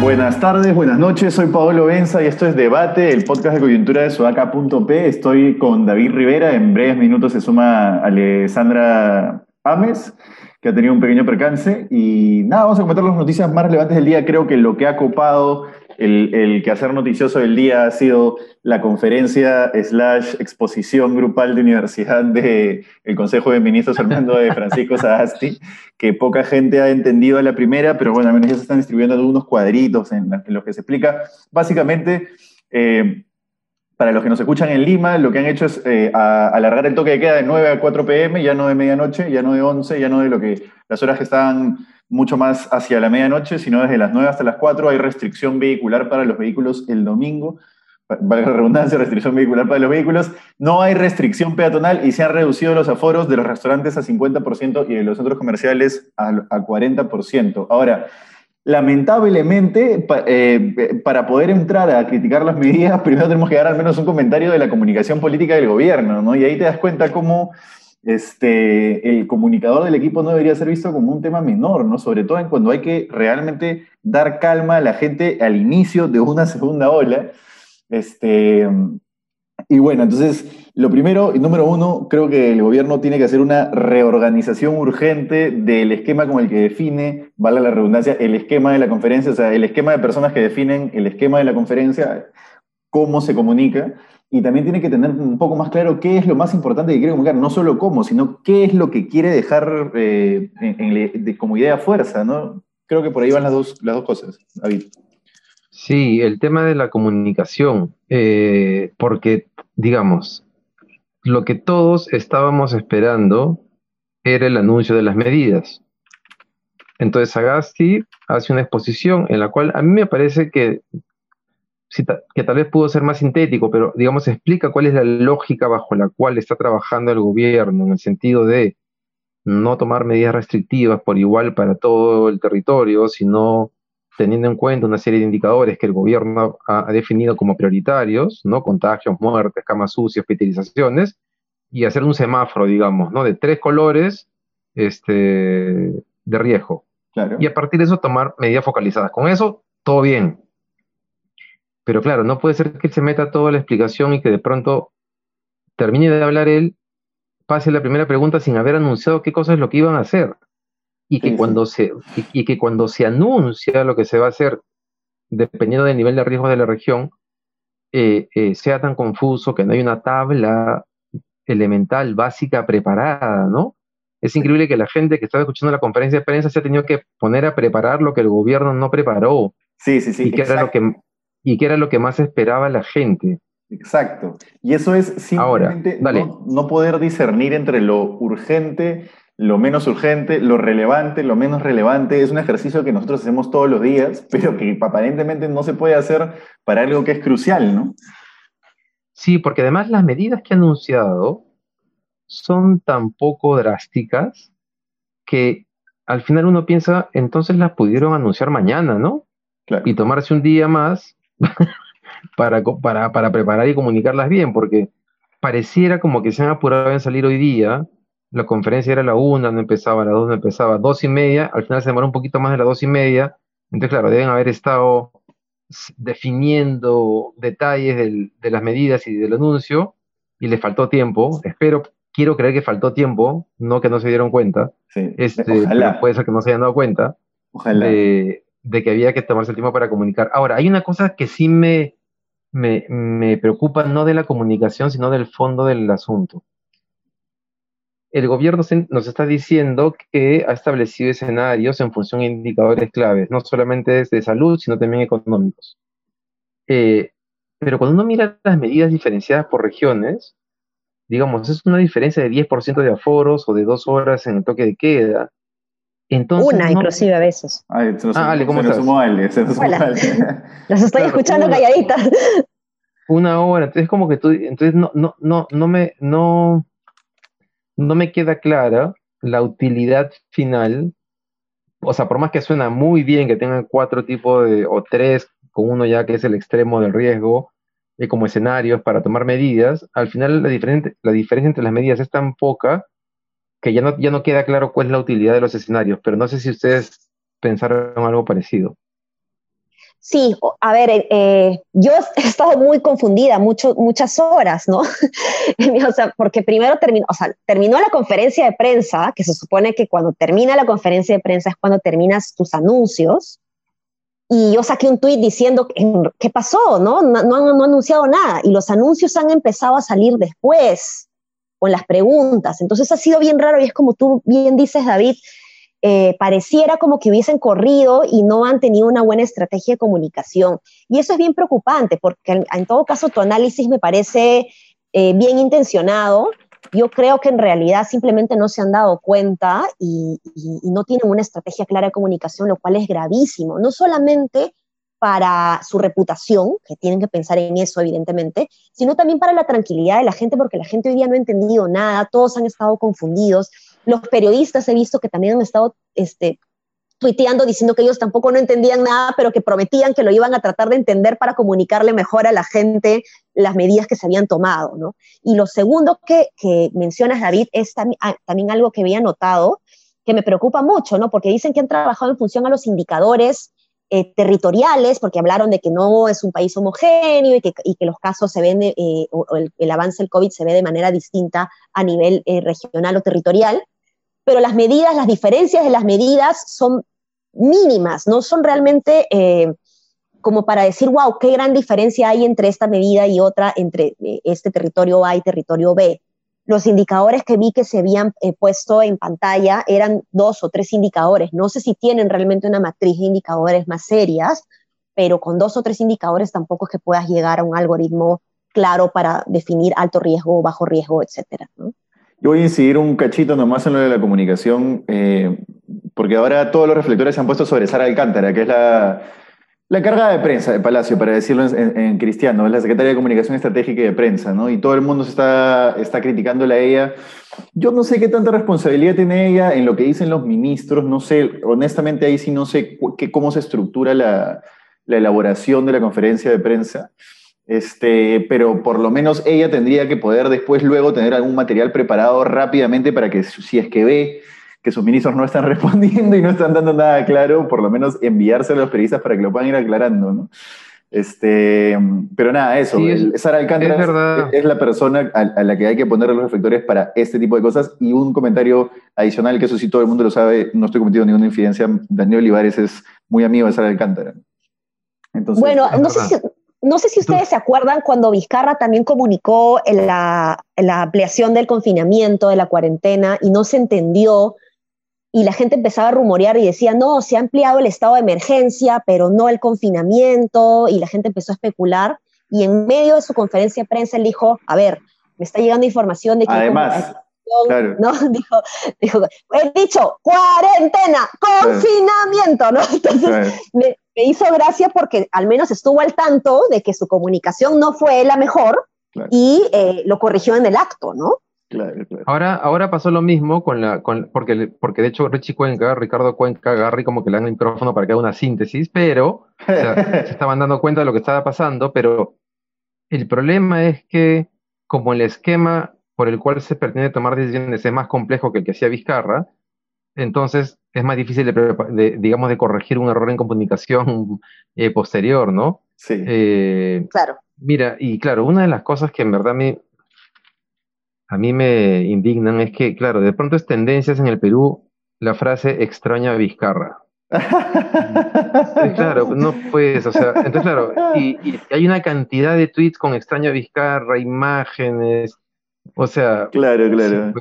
Buenas tardes, buenas noches, soy Pablo Benza y esto es Debate, el podcast de coyuntura de Sudaca.p. Estoy con David Rivera, en breves minutos se suma Alessandra Ames, que ha tenido un pequeño percance. Y nada, vamos a comentar las noticias más relevantes del día. Creo que lo que ha copado el, el quehacer noticioso del día ha sido la conferencia slash exposición grupal de universidad del el Consejo de Ministros Armando de Francisco Sagasti, que poca gente ha entendido a la primera, pero bueno, al menos ya se están distribuyendo algunos cuadritos en, los que se explica. Básicamente, eh, para los que nos escuchan en Lima, lo que han hecho es eh, alargar el toque de queda de 9 a 4 pm, ya no de medianoche, ya no de 11, ya no de lo que las horas que están mucho más hacia la medianoche, sino desde las 9 hasta las 4 hay restricción vehicular para los vehículos el domingo, valga la redundancia, restricción vehicular para los vehículos, no hay restricción peatonal y se han reducido los aforos de los restaurantes a 50% y de los centros comerciales a, a 40%. Ahora, lamentablemente, eh, para poder entrar a criticar las medidas, primero tenemos que dar al menos un comentario de la comunicación política del gobierno, ¿no? Y ahí te das cuenta cómo este, el comunicador del equipo no debería ser visto como un tema menor, ¿no? Sobre todo en cuando hay que realmente dar calma a la gente al inicio de una segunda ola. Este, y bueno, entonces, lo primero, y número uno, creo que el gobierno tiene que hacer una reorganización urgente del esquema con el que define, vale la redundancia, el esquema de la conferencia, o sea, el esquema de personas que definen el esquema de la conferencia, cómo se comunica, y también tiene que tener un poco más claro qué es lo más importante que quiere comunicar, no solo cómo, sino qué es lo que quiere dejar eh, como idea fuerza, ¿no? Creo que por ahí van las dos, las dos cosas, David. Sí, el tema de la comunicación, eh, porque, digamos, lo que todos estábamos esperando era el anuncio de las medidas. Entonces Agasti hace una exposición en la cual a mí me parece que, que tal vez pudo ser más sintético, pero digamos explica cuál es la lógica bajo la cual está trabajando el gobierno en el sentido de no tomar medidas restrictivas por igual para todo el territorio, sino teniendo en cuenta una serie de indicadores que el gobierno ha, definido como prioritarios, ¿no? Contagios, muertes, camas sucias, hospitalizaciones, y hacer un semáforo, digamos, ¿no? De tres colores este, de riesgo. Y a partir de eso tomar medidas focalizadas. Con eso, todo bien. Pero claro, no puede ser que se meta toda la explicación y que de pronto termine de hablar él, pase la primera pregunta sin haber anunciado qué cosa es lo que iban a hacer y que, cuando Se, y, que cuando se anuncia lo que se va a hacer, dependiendo del nivel de riesgo de la región, eh, eh, sea tan confuso que no hay una tabla elemental, básica, preparada, ¿no? Es increíble que la gente que estaba escuchando la conferencia de prensa se ha tenido que poner a preparar lo que el gobierno no preparó. Sí, sí, sí. Y que, era lo que, y que era lo que más esperaba la gente. Exacto. Y eso es simplemente no, no, poder discernir entre lo urgente lo menos urgente, lo relevante, lo menos relevante. Es un ejercicio que nosotros hacemos todos los días, pero que aparentemente no se puede hacer para algo que es crucial, ¿no? Sí, porque además las medidas que ha anunciado son tan poco drásticas que al final uno piensa, entonces las pudieron anunciar mañana, ¿no? Y tomarse un día más para, para, para preparar y comunicarlas bien, porque pareciera como que se han apurado en salir hoy día, la conferencia era la una, no empezaba, a las dos no empezaba, dos y media, al final se demoró un poquito más de las dos y media, entonces claro, deben haber estado definiendo detalles de las medidas y del anuncio, y les faltó tiempo, espero, quiero creer que faltó tiempo, no que no se dieron cuenta, este, puede ser que no se hayan dado cuenta De, que había que tomarse el tiempo para comunicar. Ahora, hay una cosa que sí me, me, me preocupa, no de la comunicación, sino del fondo del asunto el gobierno nos está diciendo que ha establecido escenarios en función de indicadores claves, no solamente de salud, sino también económicos. Eh, pero cuando uno mira las medidas diferenciadas por regiones, digamos, es una diferencia de 10% de aforos o de dos horas en el toque de queda. Entonces, una, inclusive a veces. Ay, se nos, ah, Ale, ¿cómo se estás? Las estoy escuchando calladitas. Una hora, entonces como que tú, entonces no, no, no, no me, no, no me queda clara la utilidad final. O sea, por más que suena muy bien que tengan cuatro tipos de, o tres con uno ya que es el extremo del riesgo, eh, como escenarios para tomar medidas, al final la, la diferencia entre las medidas es tan poca que ya no, ya no queda claro cuál es la utilidad de los escenarios, pero no sé si ustedes pensaron algo parecido. Sí, a ver, eh, eh, yo he estado muy confundida mucho, muchas horas, ¿no? o sea, porque primero terminó, o sea, terminó la conferencia de prensa, que se supone que cuando termina la conferencia de prensa es cuando terminas tus anuncios, y yo saqué un tuit diciendo, ¿qué pasó? ¿No? No, no, no anunciado nada, y los anuncios han empezado a salir después, con las preguntas, entonces ha sido bien raro, y es como tú bien dices, David, eh, pareciera como que hubiesen corrido y no han tenido una buena estrategia de comunicación. Y eso es bien preocupante, porque en, todo caso tu análisis me parece eh, bien intencionado. Yo creo que en realidad simplemente no se han dado cuenta y, no tienen una estrategia clara de comunicación, lo cual es gravísimo. No solamente para su reputación, que tienen que pensar en eso, evidentemente, sino también para la tranquilidad de la gente, porque la gente hoy día no ha entendido nada, todos han estado confundidos. Los periodistas he visto que también han estado este, tuiteando diciendo que ellos tampoco no entendían nada, pero que prometían que lo iban a tratar de entender para comunicarle mejor a la gente las medidas que se habían tomado. ¿no? Y lo segundo que, que mencionas, David, es ah, también, algo que había notado, que me preocupa mucho, ¿no? porque dicen que han trabajado en función a los indicadores eh, territoriales, porque hablaron de que no es un país homogéneo y que, y que los casos se ven, eh, o el, avance del COVID se ve de manera distinta a nivel eh, regional o territorial pero las medidas, las diferencias de las medidas son mínimas, no son realmente como para decir, wow, qué gran diferencia hay entre esta medida y otra, entre este territorio A y territorio B. Los indicadores que vi que se habían eh, puesto en pantalla eran dos o tres indicadores. No sé si tienen realmente una matriz de indicadores más serias, pero con dos o tres indicadores tampoco es que puedas llegar a un algoritmo claro para definir alto riesgo, bajo riesgo, etcétera. ¿no? Yo voy a incidir un cachito nomás en lo de la comunicación, eh, porque ahora todos los reflectores se han puesto sobre Sara Alcántara, que es la, la cargada de prensa de Palacio, para decirlo en, cristiano, es la secretaria de Comunicación Estratégica y de Prensa, ¿no? Y todo el mundo se está, está criticándola a ella. Yo no sé qué tanta responsabilidad tiene ella en lo que dicen los ministros, no sé, honestamente ahí sí no sé cómo se estructura la, la elaboración de la conferencia de prensa. Este, pero por lo menos ella tendría que poder después luego tener algún material preparado rápidamente para que si es que ve que sus ministros no están respondiendo y no están dando nada claro, por lo menos enviárselo a los periodistas para que lo puedan ir aclarando, ¿no? Este, pero nada, eso. Sara Alcántara es, la persona a, la que hay que poner los reflectores para este tipo de cosas. Y un comentario adicional, que eso sí todo el mundo lo sabe, no estoy cometiendo ninguna infidencia. Daniel Olivares es muy amigo de Sara Alcántara. Entonces, bueno, no sé si, no sé si ustedes se acuerdan cuando Vizcarra también comunicó la, la, ampliación del confinamiento, de la cuarentena, y no se entendió, y la gente empezaba a rumorear y decía, no, se ha ampliado el estado de emergencia, pero no el confinamiento, y la gente empezó a especular, y en medio de su conferencia de prensa él dijo, a ver, me está llegando información de que... Además, ¿no? Dijo, dijo, he dicho cuarentena, confinamiento, ¿no? Entonces me, hizo gracia porque al menos estuvo al tanto de que su comunicación no fue la mejor y eh, lo corrigió en el acto, ¿no? Ahora, ahora pasó lo mismo con la, con, porque, porque de hecho Richie Cuenca, Ricardo Cuenca, Garry como que le dan el micrófono para que haga una síntesis, pero se estaban dando cuenta de lo que estaba pasando, pero el problema es que como el esquema por el cual se pretende tomar decisiones es más complejo que el que hacía Vizcarra, entonces es más difícil de, digamos, de corregir un error en comunicación eh, posterior, ¿no? Sí. Eh, claro. Mira, y claro, una de las cosas que en verdad me, a mí me indignan es que, claro, de pronto es tendencias en el Perú la frase extraña Vizcarra. claro, no puedes, o sea, entonces claro, y, hay una cantidad de tweets con extraña Vizcarra, imágenes, o sea. Claro, claro.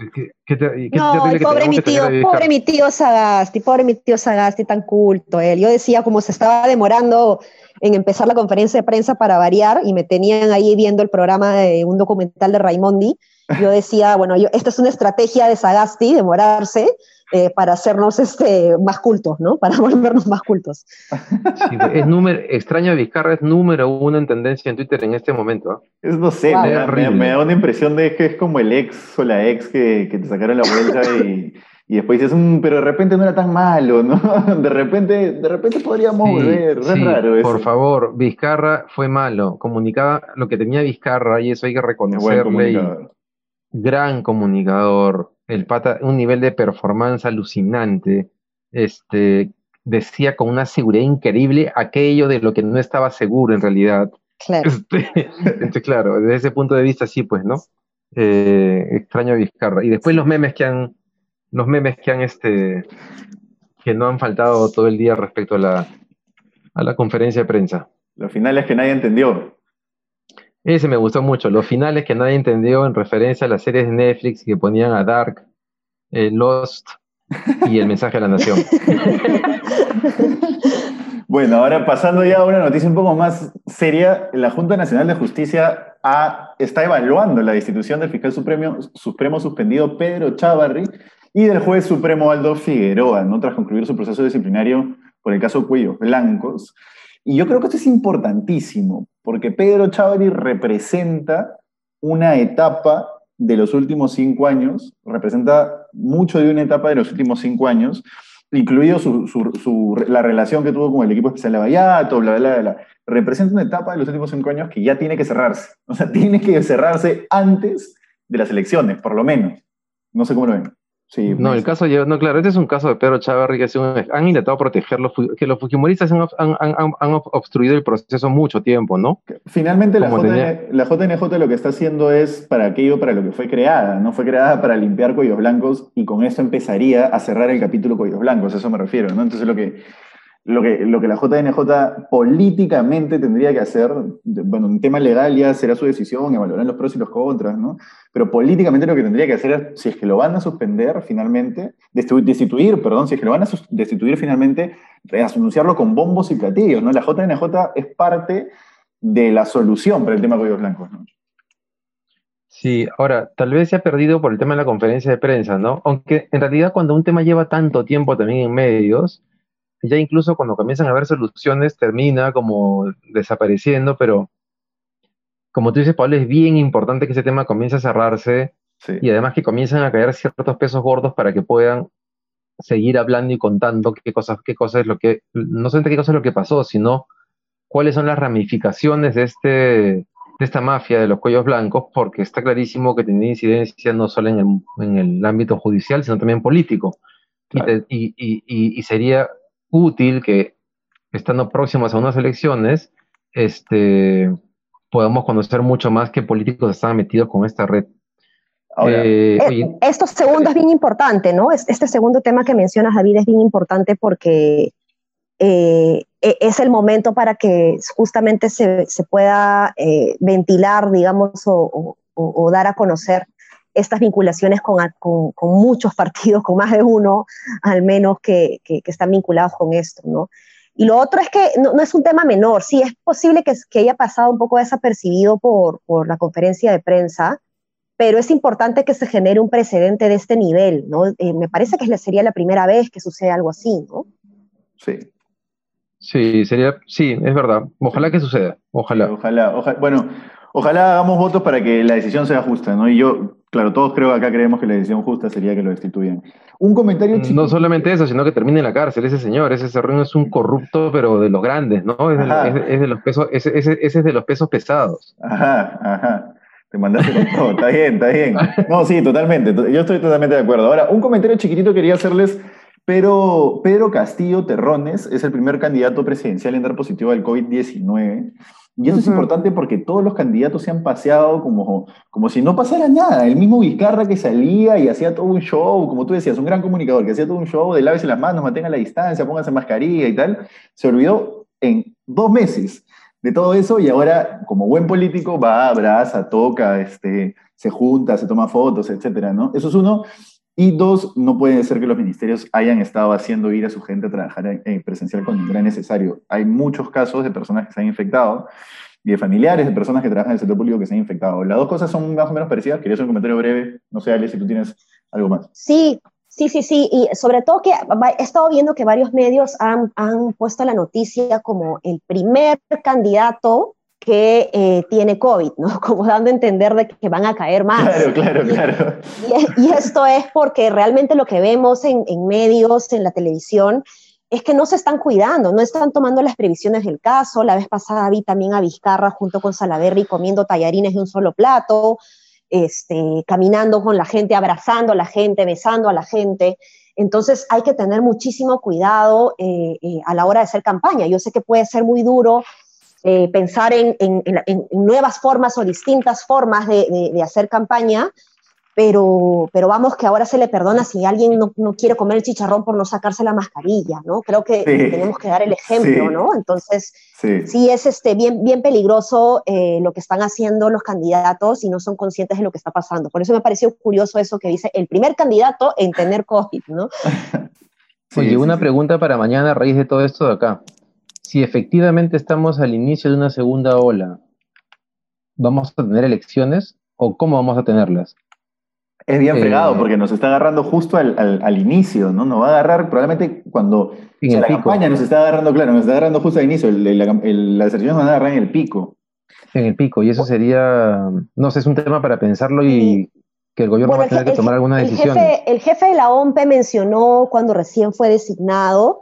no, pobre mi tío, pobre mi tío Sagasti, pobre mi tío Sagasti, tan culto él. Yo decía, como se estaba demorando en empezar la conferencia de prensa para variar y me tenían ahí viendo el programa de un documental de Raimondi, yo decía, bueno, yo, esta es una estrategia de Sagasti, demorarse, eh, para hacernos este, más cultos, ¿no? Para volvernos más cultos. Sí, es número, extraño Vizcarra es número uno en tendencia en Twitter en este momento. Es, no sé, me, da, una impresión de que es como el ex o la ex que, que te sacaron la vuelta y, y después dices, mm, pero de repente no era tan malo, ¿no? De repente, de repente podríamos volver. es raro eso. Por favor, Vizcarra fue malo. Comunicaba lo que tenía Vizcarra y eso hay que reconocerle. gran comunicador. El pata, un nivel de performance alucinante. Este, decía con una seguridad increíble aquello de lo que no estaba seguro en realidad. Claro. Este, claro, desde ese punto de vista sí, pues, ¿no? Eh, extraño a Vizcarra. Y después los memes que han los memes que han este que no han faltado todo el día respecto a la, a la conferencia de prensa. Los finales que nadie entendió. Ese me gustó mucho, los finales que nadie entendió en referencia a las series de Netflix que ponían a Dark, eh, Lost y el mensaje a la nación. bueno, ahora pasando ya a una noticia un poco más seria, la Junta Nacional de Justicia está evaluando la destitución del fiscal supremo, supremo suspendido Pedro Chávarri y del juez supremo Aldo Figueroa, ¿no? tras concluir su proceso disciplinario por el caso Cuellos Blancos. Y yo creo que esto es importantísimo, porque Pedro Chávarri representa una etapa de los últimos cinco años, representa mucho de una etapa de los últimos cinco años, incluido la relación que tuvo con el equipo especial de Vallato, bla, bla, bla, Representa una etapa de los últimos cinco años que ya tiene que cerrarse. O sea, tiene que cerrarse antes de las elecciones, por lo menos. No sé cómo lo ven no, el caso, no, claro, este es un caso de Pedro Chávarri que han intentado protegerlo, que los fujimoristas han, obstruido el proceso mucho tiempo, ¿no? Finalmente la, JNJ lo que está haciendo es para aquello para lo que fue creada, ¿no? Fue creada para limpiar cuellos blancos y con eso empezaría a cerrar el capítulo cuellos blancos, a eso me refiero, ¿no? Entonces lo que, lo que, lo que la JNJ políticamente tendría que hacer, bueno, en tema legal ya será su decisión, evaluarán los pros y los contras, ¿no? Pero políticamente lo que tendría que hacer si es que lo van a suspender finalmente, destituir, perdón, si es que lo van a destituir finalmente, anunciarlo con bombos y platillos, ¿no? La JNJ es parte de la solución para el tema de cuellos blancos, ¿no? Sí, ahora, tal vez se ha perdido por el tema de la conferencia de prensa, ¿no? Aunque en realidad cuando un tema lleva tanto tiempo también en medios, ya incluso cuando comienzan a haber soluciones termina como desapareciendo, pero como tú dices, Pablo, es bien importante que ese tema comience a cerrarse y además que comiencen a caer ciertos pesos gordos para que puedan seguir hablando y contando qué cosas, qué cosas es lo que, no solamente qué cosa es lo que pasó, sino cuáles son las ramificaciones de este, de esta mafia de los cuellos blancos, porque está clarísimo que tiene incidencia no solo en el, en el ámbito judicial, sino también político. Y, y, y, sería útil que, estando próximos a unas elecciones, este, podamos conocer mucho más qué políticos están metidos con esta red. Eh, eh, esto segundo es bien importante, ¿no? Este segundo tema que mencionas, David, es bien importante porque eh, e, es el momento para que justamente se, pueda ventilar, digamos, o, dar a conocer estas vinculaciones con, muchos partidos, con más de uno al menos que, están vinculados con esto, ¿no? Y lo otro es que no, es un tema menor, sí, es posible que, haya pasado un poco desapercibido por, la conferencia de prensa, pero es importante que se genere un precedente de este nivel, ¿no? Eh, me parece que sería la primera vez que sucede algo así, ¿no? Sí. Sí, sería, sí, es verdad. Ojalá que suceda. Ojalá. ojalá, ojalá. Bueno, ojalá hagamos votos para que la decisión sea justa, ¿no? Y yo, claro, todos creo acá creemos que la decisión justa sería que lo destituyan. Un comentario mm, No solamente eso, sino que termine en la cárcel. Ese señor, ese serrón es un corrupto, pero de los grandes, ¿no? Es de, los pesos, ese, es de los pesos pesados. Ajá, ajá. Te mandaste con todo. está bien, está bien. No, sí, totalmente. Yo estoy totalmente de acuerdo. Ahora, un comentario chiquitito quería hacerles. Pero Pedro Castillo Terrones es el primer candidato presidencial en dar positivo al COVID-19. Y eso es importante porque todos los candidatos se han paseado como, como si no pasara nada. El mismo Vizcarra que salía y hacía todo un show, como tú decías, un gran comunicador que hacía todo un show de lávese las manos, mantenga la distancia, póngase mascarilla y tal, se olvidó en dos meses de todo eso y ahora, como buen político, va, abraza, toca, este, se junta, se toma fotos, etc. ¿no? Eso es uno. Y dos, no puede ser que los ministerios hayan estado haciendo ir a su gente a trabajar en, presencial cuando era necesario. Hay muchos casos de personas que se han infectado y de familiares de personas que trabajan en el sector público que se han infectado. Las dos cosas son más o menos parecidas. Quería hacer un comentario breve. No sé, Ale, si tú tienes algo más. Sí, sí, sí, sí. Y sobre todo que he estado viendo que varios medios han, han puesto la noticia como el primer candidato que eh, tiene COVID, ¿no? Como dando a entender de que van a caer más. Claro, claro, claro. Y, esto es porque realmente lo que vemos en, en, medios, en la televisión, es que no se están cuidando, no están tomando las previsiones del caso. La vez pasada vi también a Vizcarra junto con Salaverry comiendo tallarines de un solo plato, este, caminando con la gente, abrazando a la gente, besando a la gente. Entonces hay que tener muchísimo cuidado eh, eh, a la hora de hacer campaña. Yo sé que puede ser muy duro eh, pensar en, nuevas formas o distintas formas de, hacer campaña, pero, pero vamos que ahora se le perdona si alguien no, quiere comer el chicharrón por no sacarse la mascarilla, ¿no? Creo que tenemos que dar el ejemplo, ¿no? Entonces, sí. es este, bien, bien peligroso eh, lo que están haciendo los candidatos y no son conscientes de lo que está pasando. Por eso me pareció curioso eso que dice el primer candidato en tener COVID, ¿no? Oye, una pregunta para mañana a raíz de todo esto de acá. Si efectivamente estamos al inicio de una segunda ola, ¿vamos a tener elecciones o cómo vamos a tenerlas? Es bien eh, fregado porque nos está agarrando justo al, inicio, ¿no? Nos va a agarrar probablemente cuando la campaña nos está agarrando, claro, nos está agarrando justo al inicio. las elecciones nos van a agarrar en el pico. En el pico, y eso sería, no sé, es un tema para pensarlo y que el gobierno va a tener que tomar alguna decisión. El jefe, de la OMP mencionó cuando recién fue designado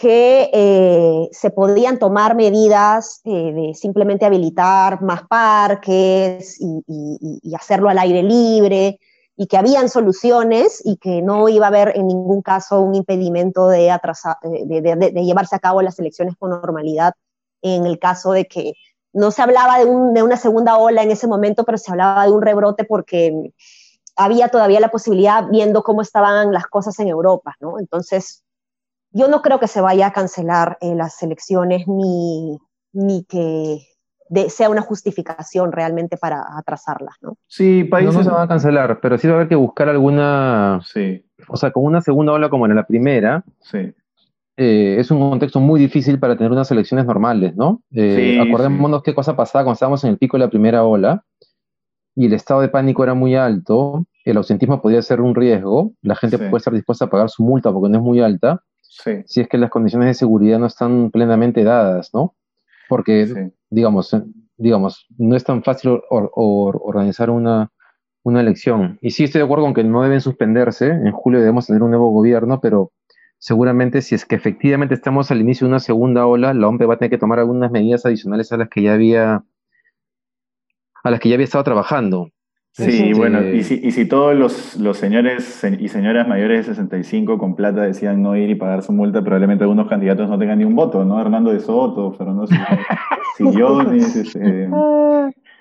que eh, se podían tomar medidas eh, de simplemente habilitar más parques y hacerlo al aire libre y que habían soluciones y que no iba a haber en ningún caso un impedimento de, atrasar, de, llevarse a cabo las elecciones con normalidad en el caso de que no se hablaba de, una segunda ola en ese momento, pero se hablaba de un rebrote porque había todavía la posibilidad viendo cómo estaban las cosas en Europa, ¿no? Entonces, yo no creo que se vaya a cancelar eh, las elecciones ni, ni que sea una justificación realmente para atrasarlas, ¿no? Sí, países... No, se van a cancelar, pero sí va a haber que buscar alguna... Sí. O sea, con una segunda ola como en la primera, sí. Eh, es un contexto muy difícil para tener unas elecciones normales, ¿no? Eh, acordémonos qué cosa pasaba cuando estábamos en el pico de la primera ola y el estado de pánico era muy alto, el ausentismo podía ser un riesgo, la gente puede estar dispuesta a pagar su multa porque no es muy alta, si es que las condiciones de seguridad no están plenamente dadas, ¿no? Porque digamos, eh, digamos, no es tan fácil organizar una, elección. Y sí estoy de acuerdo con que no deben suspenderse, en julio debemos tener un nuevo gobierno, pero seguramente si es que efectivamente estamos al inicio de una segunda ola, la OMP va a tener que tomar algunas medidas adicionales a las que ya había a las que ya había estado trabajando. Sí, bueno, y si, y si todos los, los, señores y señoras mayores de 65 con plata decían no ir y pagar su multa, probablemente algunos candidatos no tengan ni un voto, ¿no? Hernando de Soto, Fernando Sillones, este,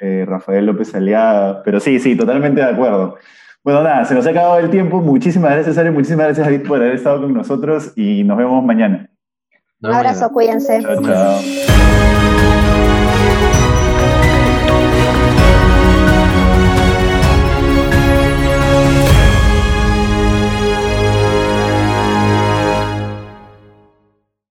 eh, Rafael López Aliaga, pero sí, sí, totalmente de acuerdo. Bueno, nada, se nos ha acabado el tiempo. Muchísimas gracias, Ari, muchísimas gracias, David, por haber estado con nosotros y nos vemos mañana. Un abrazo, cuídense. Chao, chao.